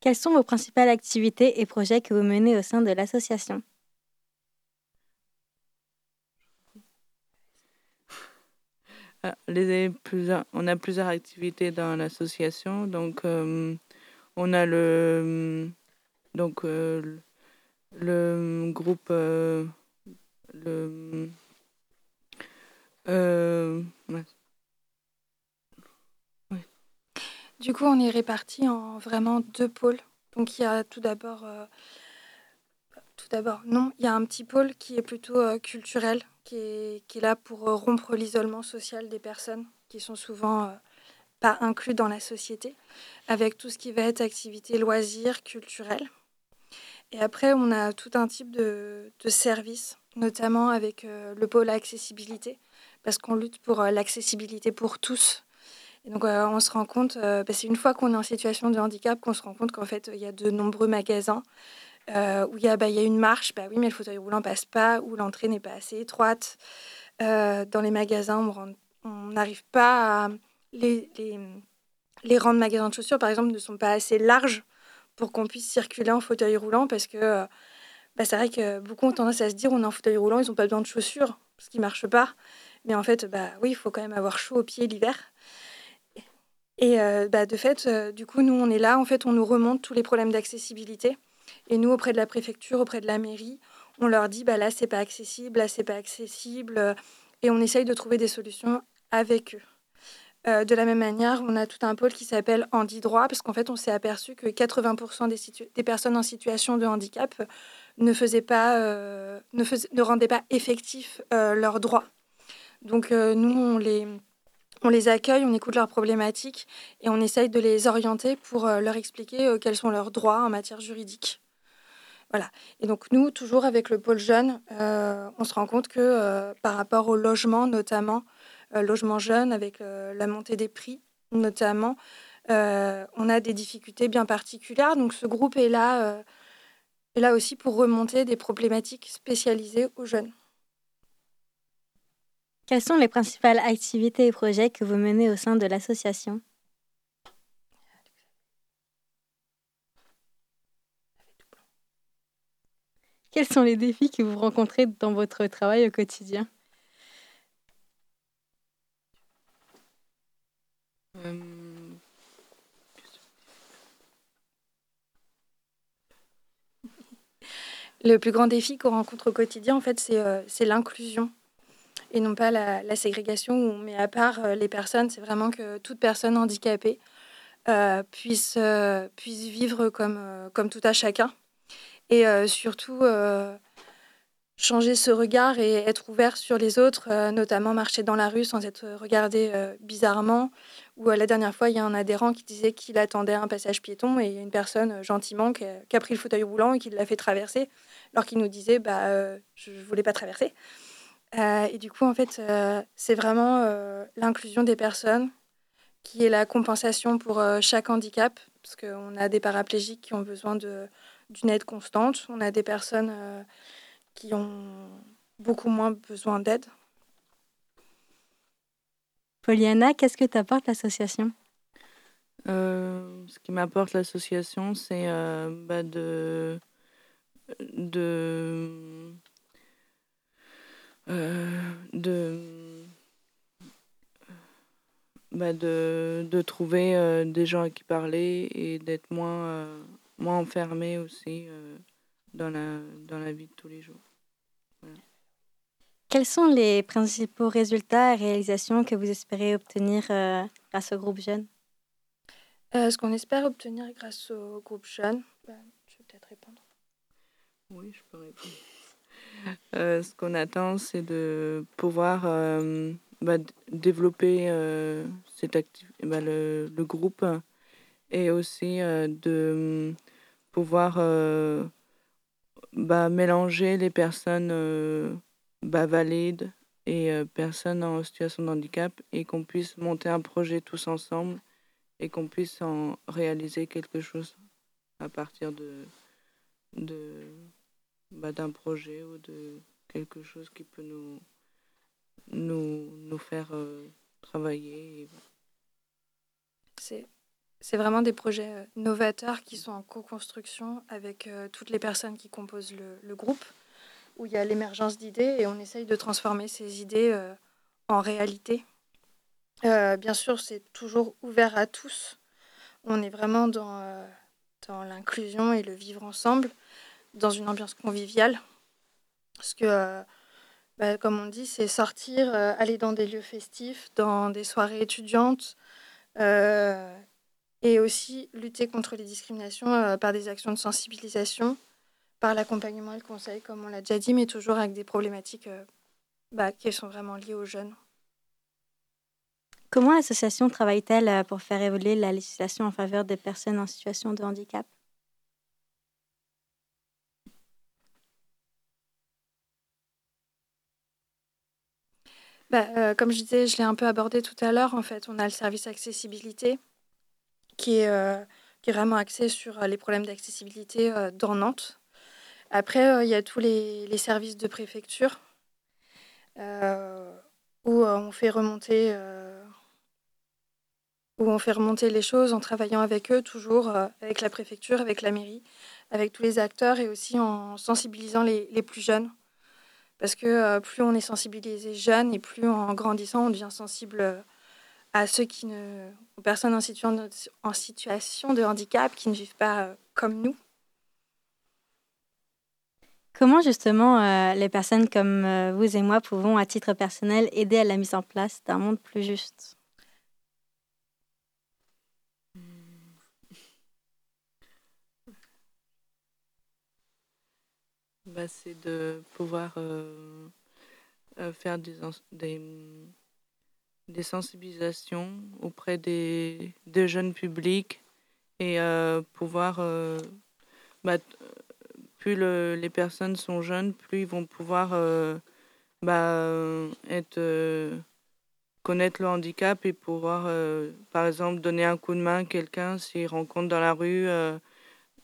Quelles sont vos principales activités et projets que vous menez au sein de l'association? Les, on a plusieurs activités dans l'association. Donc, euh, on a le, donc, euh, le groupe. Euh, le, Du coup, on est répartis en vraiment deux pôles. Donc, il y a tout d'abord, euh, d'abord, non, il y a un petit pôle qui est plutôt euh, culturel, qui est, là pour euh, rompre l'isolement social des personnes qui sont souvent pas inclus dans la société, avec tout ce qui va être activité loisirs, culturels. Et après, on a tout un type de, de services, notamment avec le pôle accessibilité, parce qu'on lutte pour l'accessibilité pour tous et donc, euh, on se rend compte, euh, bah, c'est une fois qu'on est en situation de handicap qu'on se rend compte qu'en fait, il y a de nombreux magasins euh, où il y, a, bah, y a une marche, bah oui, mais le fauteuil roulant passe pas, ou l'entrée n'est pas assez étroite. dans les magasins, on n'arrive pas à. Les, les, les rangs de magasins de chaussures, par exemple, ne sont pas assez larges pour qu'on puisse circuler en fauteuil roulant parce que bah, c'est vrai que beaucoup ont tendance à se dire on est en fauteuil roulant, ils n'ont pas besoin de chaussures, ce qui ne marche pas. Mais en fait, bah, oui, il faut quand même avoir chaud aux pieds l'hiver. Et bah, de fait, du coup, nous, on est là, en fait, on nous remonte tous les problèmes d'accessibilité. Et nous, auprès de la préfecture, auprès de la mairie, on leur dit, bah, là, c'est pas accessible, là, c'est pas accessible. Et on essaye de trouver des solutions avec eux. Euh, de la même manière, on a tout un pôle qui s'appelle Handi Droit, parce qu'en fait, on s'est aperçu que 80% des, personnes en situation de handicap ne, faisaient pas, euh, ne, ne, rendaient pas effectifs euh, leurs droits. Donc, nous, on les, on les accueille, on écoute leurs problématiques et on essaye de les orienter pour leur expliquer quels sont leurs droits en matière juridique. Voilà. Et donc, nous, toujours avec le pôle jeune, on se rend compte que par rapport au logement, notamment, euh, logement jeune, avec euh, la montée des prix notamment, euh, on a des difficultés bien particulières. Donc ce groupe est là aussi pour remonter des problématiques spécialisées aux jeunes. Quelles sont les principales activités et projets que vous menez au sein de l'association? Quels sont les défis que vous rencontrez dans votre travail au quotidien? Euh, le plus grand défi qu'on rencontre au quotidien, en fait, c'est euh, l'inclusion et non pas la, ségrégation où on met à part euh, les personnes. C'est vraiment que toute personne handicapée puisse, vivre comme, comme tout à chacun. Et surtout, changer ce regard et être ouvert sur les autres, notamment marcher dans la rue sans être regardé bizarrement, où la dernière fois, il y a un adhérent qui disait qu'il attendait un passage piéton et il y a une personne euh, gentiment qui a, pris le fauteuil roulant et qui l'a fait traverser, alors qu'il nous disait bah, euh, Je ne voulais pas traverser. Euh, et du coup, en fait, c'est vraiment l'inclusion des personnes qui est la compensation pour chaque handicap, parce qu'on a des paraplégiques qui ont besoin d'une aide constante, on a des personnes qui ont beaucoup moins besoin d'aide. Poliana, qu'est-ce que t'apporte l'association? Euh, Ce qui m'apporte l'association, c'est euh, bah, de, de, euh, de, bah, de, de, trouver des gens à qui parler et d'être moins, moins enfermé aussi dans, la, dans la vie de tous les jours. Quels sont les principaux résultats et réalisations que vous espérez obtenir euh, grâce au groupe jeune? Euh, Ce qu'on espère obtenir grâce au groupe jeune, bah, je vais peut-être répondre. Oui, je peux répondre. Euh, ce qu'on attend, c'est de pouvoir bah, développer cette bah, le, le, groupe et aussi de pouvoir bah, mélanger les personnes bah, valides et euh, personnes en situation de handicap et qu'on puisse monter un projet tous ensemble et qu'on puisse en réaliser quelque chose à partir de, de bah, d'un projet ou de quelque chose qui peut nous nous, nous faire euh, travailler. C'est, c'est vraiment des projets euh, novateurs qui sont en co-construction avec toutes les personnes qui composent le, groupe où il y a l'émergence d'idées et on essaye de transformer ces idées euh, en réalité. Euh, bien sûr, c'est toujours ouvert à tous. On est vraiment dans, euh, dans l'inclusion et le vivre ensemble, dans une ambiance conviviale. Parce que, bah, comme on dit, c'est sortir, aller dans des lieux festifs, dans des soirées étudiantes, et aussi lutter contre les discriminations par des actions de sensibilisation par l'accompagnement et le conseil, comme on l'a déjà dit, mais toujours avec des problématiques euh, bah, qui sont vraiment liées aux jeunes. Comment l'association travaille-t-elle euh, pour faire évoluer la législation en faveur des personnes en situation de handicap? Bah, euh, Comme je disais, je l'ai un peu abordé tout à l'heure, en fait, on a le service accessibilité qui est, qui est vraiment axé sur les problèmes d'accessibilité dans Nantes. Après, euh, il y a tous les, services de préfecture euh, où euh, on fait remonter où on fait remonter les choses en travaillant avec eux, toujours avec la préfecture, avec la mairie, avec tous les acteurs et aussi en sensibilisant les, plus jeunes. Parce que plus on est sensibilisé jeune et plus en grandissant, on devient sensible à ceux qui ne, aux personnes en situation, en situation de handicap qui ne vivent pas comme nous. Comment justement les personnes comme vous et moi pouvons, à titre personnel, aider à la mise en place d'un monde plus juste? Bah, C'est de pouvoir euh, euh, faire des, des, des, sensibilisations auprès des, jeunes publics et euh, pouvoir... Bah, plus le, les personnes sont jeunes, plus ils vont pouvoir bah, être connaître le handicap et pouvoir, par exemple, donner un coup de main à quelqu'un s'il rencontre dans la rue,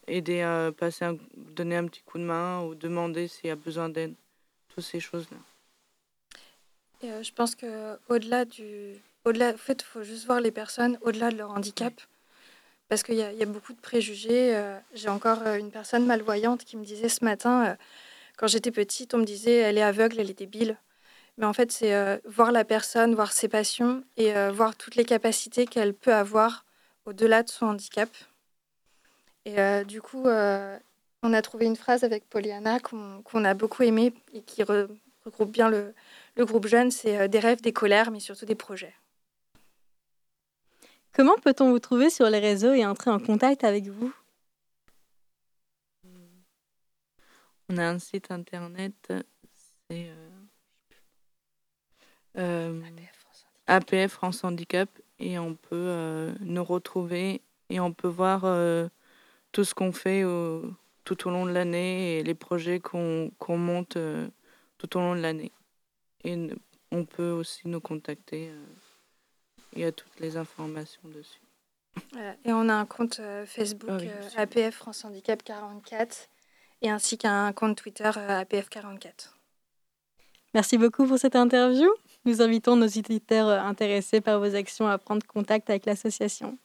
aider à passer donner un petit coup de main ou demander s'il a besoin d'aide, toutes ces choses-là. Et je pense que au-delà du, au-delà, en fait, il faut juste voir les personnes au-delà de leur handicap, parce qu'il y, y, a beaucoup de préjugés. J'ai encore une personne malvoyante qui me disait ce matin, quand j'étais petite, on me disait elle est aveugle, elle est débile. Mais en fait, c'est voir la personne, voir ses passions et voir toutes les capacités qu'elle peut avoir au-delà de son handicap. Et du coup, on a trouvé une phrase avec Pollyanna qu'on a beaucoup aimée et qui regroupe bien le, le groupe jeune, c'est des rêves, des colères, mais surtout des projets. Comment peut-on vous trouver sur les réseaux et entrer en contact avec vous? On a un site internet, c'est euh, APF France Handicap et on peut euh, nous retrouver et on peut voir euh, tout ce qu'on fait au, tout au long de l'année et les projets qu'on monte euh, tout au long de l'année. Et on peut aussi nous contacter. euh, Il y a toutes les informations dessus. Voilà. Et on a un compte euh, Facebook Ah oui, euh. APF France Handicap 44 et ainsi qu'un compte Twitter APF 44. Merci beaucoup pour cette interview. Nous invitons nos auditeurs intéressés par vos actions à prendre contact avec l'association.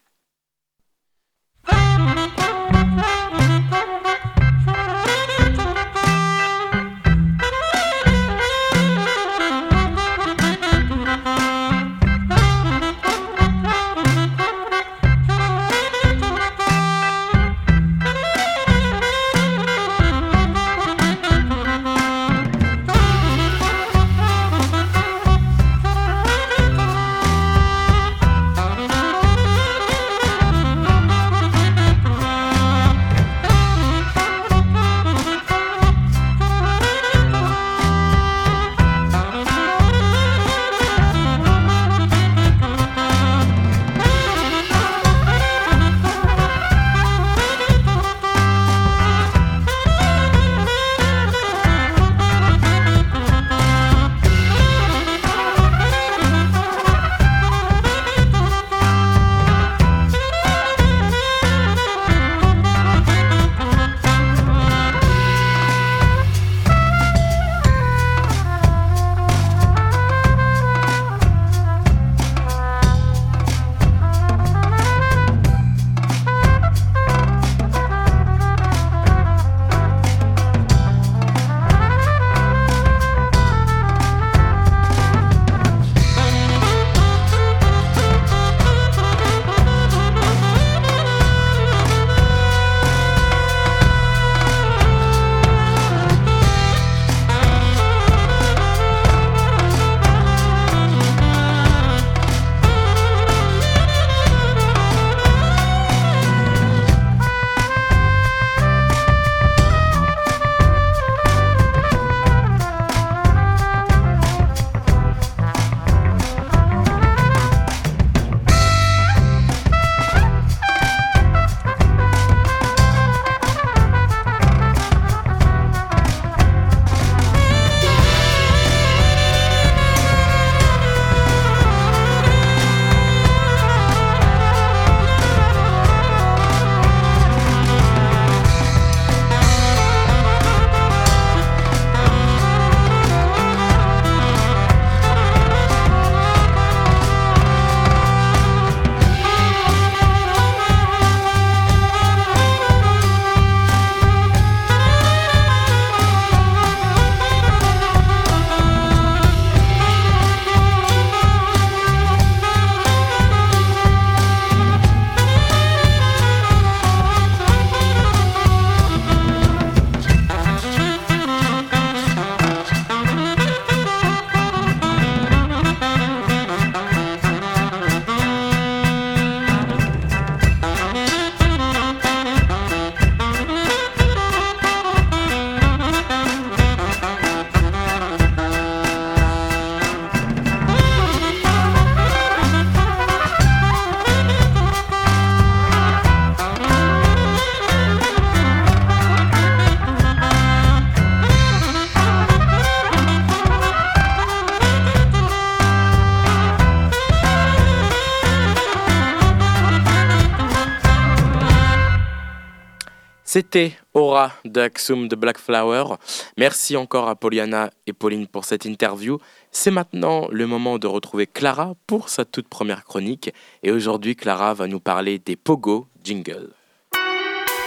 C'était Aura de Axum de Black Flower. Merci encore à Poliana et Pauline pour cette interview. C'est maintenant le moment de retrouver Clara pour sa toute première chronique. Et aujourd'hui, Clara va nous parler des Pogo Jingle.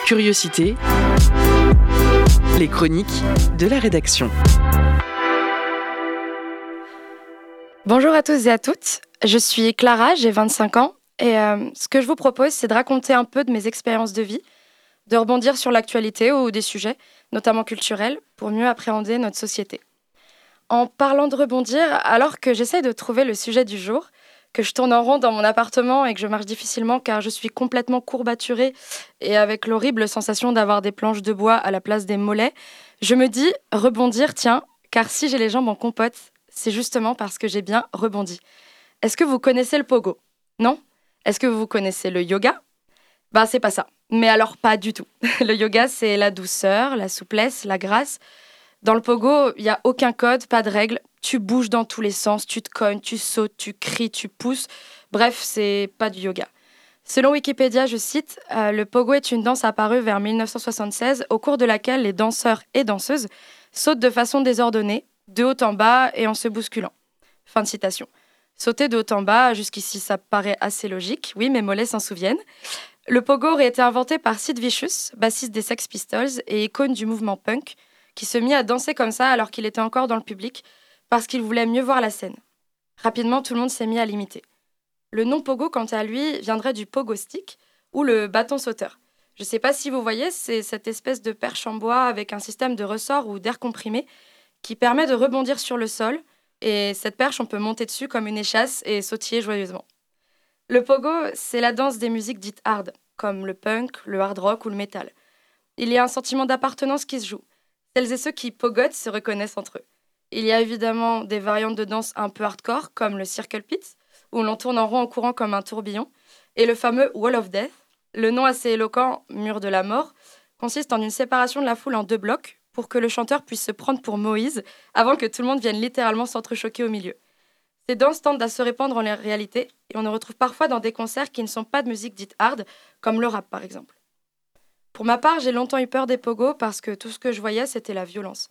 Curiosité. Les chroniques de la rédaction. Bonjour à tous et à toutes. Je suis Clara, j'ai 25 ans. Et euh, ce que je vous propose, c'est de raconter un peu de mes expériences de vie de rebondir sur l'actualité ou des sujets, notamment culturels, pour mieux appréhender notre société. En parlant de rebondir, alors que j'essaie de trouver le sujet du jour, que je tourne en rond dans mon appartement et que je marche difficilement car je suis complètement courbaturée et avec l'horrible sensation d'avoir des planches de bois à la place des mollets, je me dis rebondir, tiens, car si j'ai les jambes en compote, c'est justement parce que j'ai bien rebondi. Est-ce que vous connaissez le pogo? Non? Est-ce que vous connaissez le yoga? Bah c'est pas ça. Mais alors pas du tout. Le yoga, c'est la douceur, la souplesse, la grâce. Dans le pogo, il n'y a aucun code, pas de règles. Tu bouges dans tous les sens, tu te cognes, tu sautes, tu cries, tu pousses. Bref, c'est pas du yoga. Selon Wikipédia, je cite, euh, le pogo est une danse apparue vers 1976 au cours de laquelle les danseurs et danseuses sautent de façon désordonnée, de haut en bas et en se bousculant. Fin de citation. Sauter de haut en bas, jusqu'ici ça paraît assez logique, oui, mes mollets s'en souviennent. Le pogo aurait été inventé par Sid Vicious, bassiste des Sex Pistols et icône du mouvement punk, qui se mit à danser comme ça alors qu'il était encore dans le public, parce qu'il voulait mieux voir la scène. Rapidement, tout le monde s'est mis à l'imiter. Le nom pogo, quant à lui, viendrait du pogo stick, ou le bâton sauteur. Je ne sais pas si vous voyez, c'est cette espèce de perche en bois avec un système de ressort ou d'air comprimé qui permet de rebondir sur le sol, et cette perche, on peut monter dessus comme une échasse et sautiller joyeusement. Le pogo, c'est la danse des musiques dites hard, comme le punk, le hard rock ou le metal. Il y a un sentiment d'appartenance qui se joue. Celles et ceux qui pogotent se reconnaissent entre eux. Il y a évidemment des variantes de danse un peu hardcore, comme le circle pit, où l'on tourne en rond en courant comme un tourbillon, et le fameux Wall of Death. Le nom assez éloquent, mur de la mort, consiste en une séparation de la foule en deux blocs pour que le chanteur puisse se prendre pour Moïse avant que tout le monde vienne littéralement s'entrechoquer au milieu. Ces danses tendent à se répandre en réalité et on en retrouve parfois dans des concerts qui ne sont pas de musique dite hard, comme le rap par exemple. Pour ma part, j'ai longtemps eu peur des pogos parce que tout ce que je voyais, c'était la violence.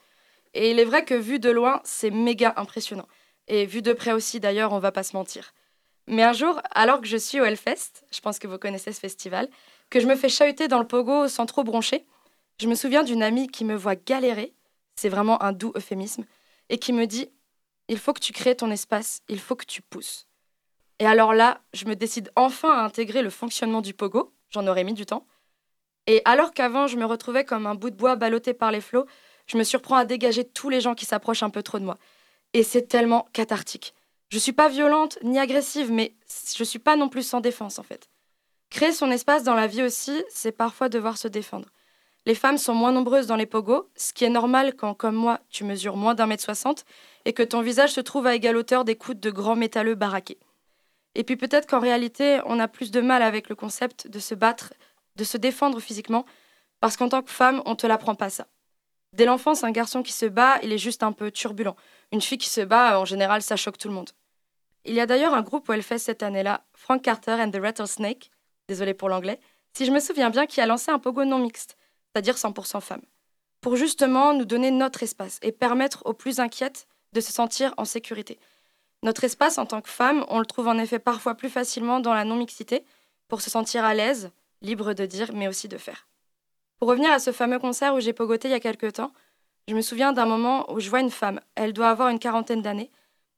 Et il est vrai que vu de loin, c'est méga impressionnant. Et vu de près aussi, d'ailleurs, on va pas se mentir. Mais un jour, alors que je suis au Hellfest, je pense que vous connaissez ce festival, que je me fais chahuter dans le pogo sans trop broncher, je me souviens d'une amie qui me voit galérer, c'est vraiment un doux euphémisme, et qui me dit il faut que tu crées ton espace, il faut que tu pousses. Et alors là, je me décide enfin à intégrer le fonctionnement du pogo, j'en aurais mis du temps. Et alors qu'avant, je me retrouvais comme un bout de bois ballotté par les flots, je me surprends à dégager tous les gens qui s'approchent un peu trop de moi. Et c'est tellement cathartique. Je suis pas violente ni agressive, mais je suis pas non plus sans défense en fait. Créer son espace dans la vie aussi, c'est parfois devoir se défendre. Les femmes sont moins nombreuses dans les pogos, ce qui est normal quand, comme moi, tu mesures moins d'un mètre soixante et que ton visage se trouve à égale hauteur des coudes de grands métalleux baraqués. Et puis peut-être qu'en réalité, on a plus de mal avec le concept de se battre, de se défendre physiquement, parce qu'en tant que femme, on te l'apprend pas ça. Dès l'enfance, un garçon qui se bat, il est juste un peu turbulent. Une fille qui se bat, en général, ça choque tout le monde. Il y a d'ailleurs un groupe où elle fait cette année-là, Frank Carter and the Rattlesnake, désolé pour l'anglais, si je me souviens bien, qui a lancé un pogo non mixte c'est-à-dire 100% femmes, pour justement nous donner notre espace et permettre aux plus inquiètes de se sentir en sécurité. Notre espace en tant que femme, on le trouve en effet parfois plus facilement dans la non-mixité, pour se sentir à l'aise, libre de dire, mais aussi de faire. Pour revenir à ce fameux concert où j'ai pogoté il y a quelques temps, je me souviens d'un moment où je vois une femme, elle doit avoir une quarantaine d'années,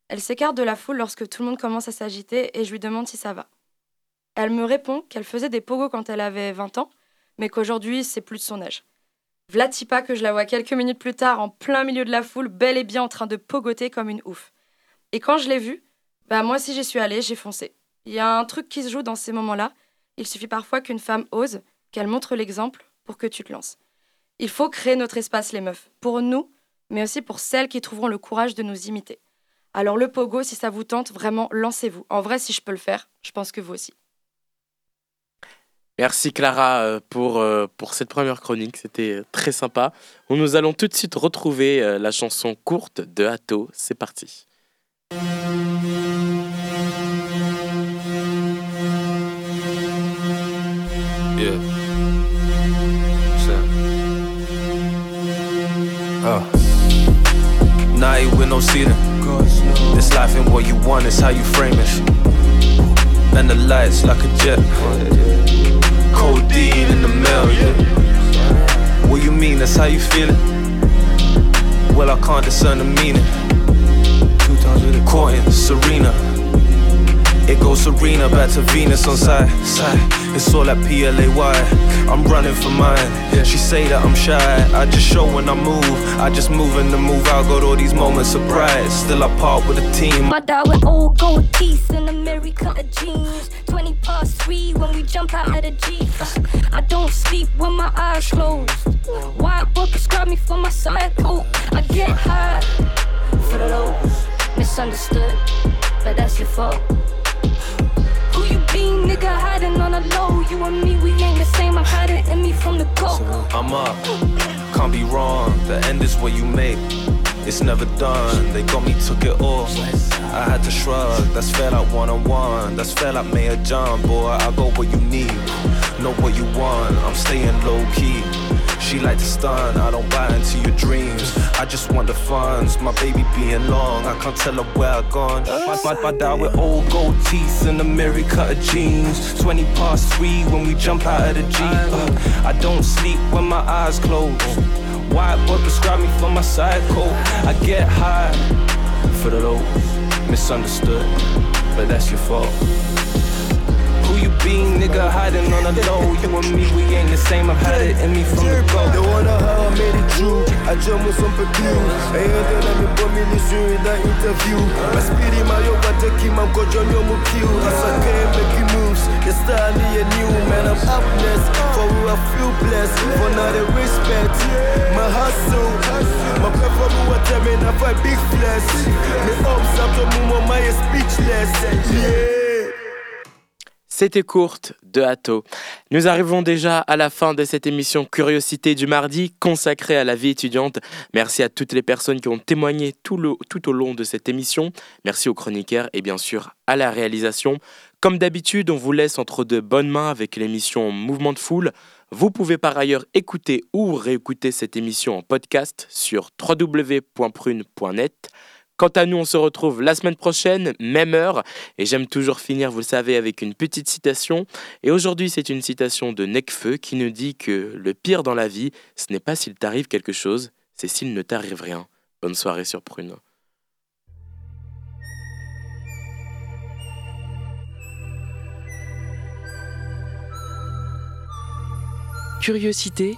elle s'écarte de la foule lorsque tout le monde commence à s'agiter et je lui demande si ça va. Elle me répond qu'elle faisait des pogos quand elle avait 20 ans mais qu'aujourd'hui, c'est plus de son âge. Vlatipa que je la vois quelques minutes plus tard en plein milieu de la foule, bel et bien en train de pogoter comme une ouf. Et quand je l'ai vue, bah moi si j'y suis allée, j'ai foncé. Il y a un truc qui se joue dans ces moments-là. Il suffit parfois qu'une femme ose, qu'elle montre l'exemple pour que tu te lances. Il faut créer notre espace, les meufs, pour nous, mais aussi pour celles qui trouveront le courage de nous imiter. Alors le pogo, si ça vous tente, vraiment, lancez-vous. En vrai, si je peux le faire, je pense que vous aussi. Merci Clara euh, pour, euh, pour cette première chronique, c'était euh, très sympa. Nous allons tout de suite retrouver la chanson courte de Hato, c'est parti. Ah. This life what you want, how you frame like a jet. Codeine in the. What you mean, that's how you feel it? Well, I can't discern the meaning. Courting Serena. It goes Serena back to Venus on side, side. It's all that PLAY. I'm running for mine. She say that I'm shy. I just show when I move. I just move in the move. I got all these moments of pride. Still I part with a team. My dad with old gold teeth and American jeans. 20 past three when we jump out of the Jeep. I don't sleep when my eyes closed. White book prescribe me for my cycle. I get high for the lows. Misunderstood, but that's your fault. Who you be, nigga, hiding on a low? You and me, we ain't the same. I'm it in me from the go. I'm up, can't be wrong. The end is what you make. It's never done. They got me, took it off. I had to shrug. That's fair like one on one. That's fair like Mayor John, boy. I got what you need, know what you want. I'm staying low key. She like to stun, I don't buy into your dreams. I just want the funds, my baby being long. I can't tell her where I gone. My, my, my dad with old gold teeth and a cut of jeans. 20 past three when we jump out of the Jeep. Uh, I don't sleep when my eyes close. White boy prescribe me for my psycho. I get high for the lows. Misunderstood, but that's your fault. Who be, nigga, hiding on the low? You and me, we ain't the same. I've had it in me from the go. They wonder how I made it true. I jump with some. Et eux de la me bombe les yeux interview. My spirit, my yoga, take him, I'm going to your kill. As I came, making moves. The style is new, man. I'm up next. For who I feel blessed. For not the respect. My hustle. My performance, what I mean, I fight big flesh. Me ups up to move, my speechless. Yeah. C'était courte de Hato. Nous arrivons déjà à la fin de cette émission Curiosité du mardi consacrée à la vie étudiante. Merci à toutes les personnes qui ont témoigné tout, le, tout au long de cette émission. Merci aux chroniqueurs et bien sûr à la réalisation. Comme d'habitude, on vous laisse entre de bonnes mains avec l'émission Mouvement de Foule. Vous pouvez par ailleurs écouter ou réécouter cette émission en podcast sur www.prune.net. Quant à nous, on se retrouve la semaine prochaine, même heure. Et j'aime toujours finir, vous le savez, avec une petite citation. Et aujourd'hui, c'est une citation de Necfeu qui nous dit que le pire dans la vie, ce n'est pas s'il t'arrive quelque chose, c'est s'il ne t'arrive rien. Bonne soirée sur Prune. Curiosité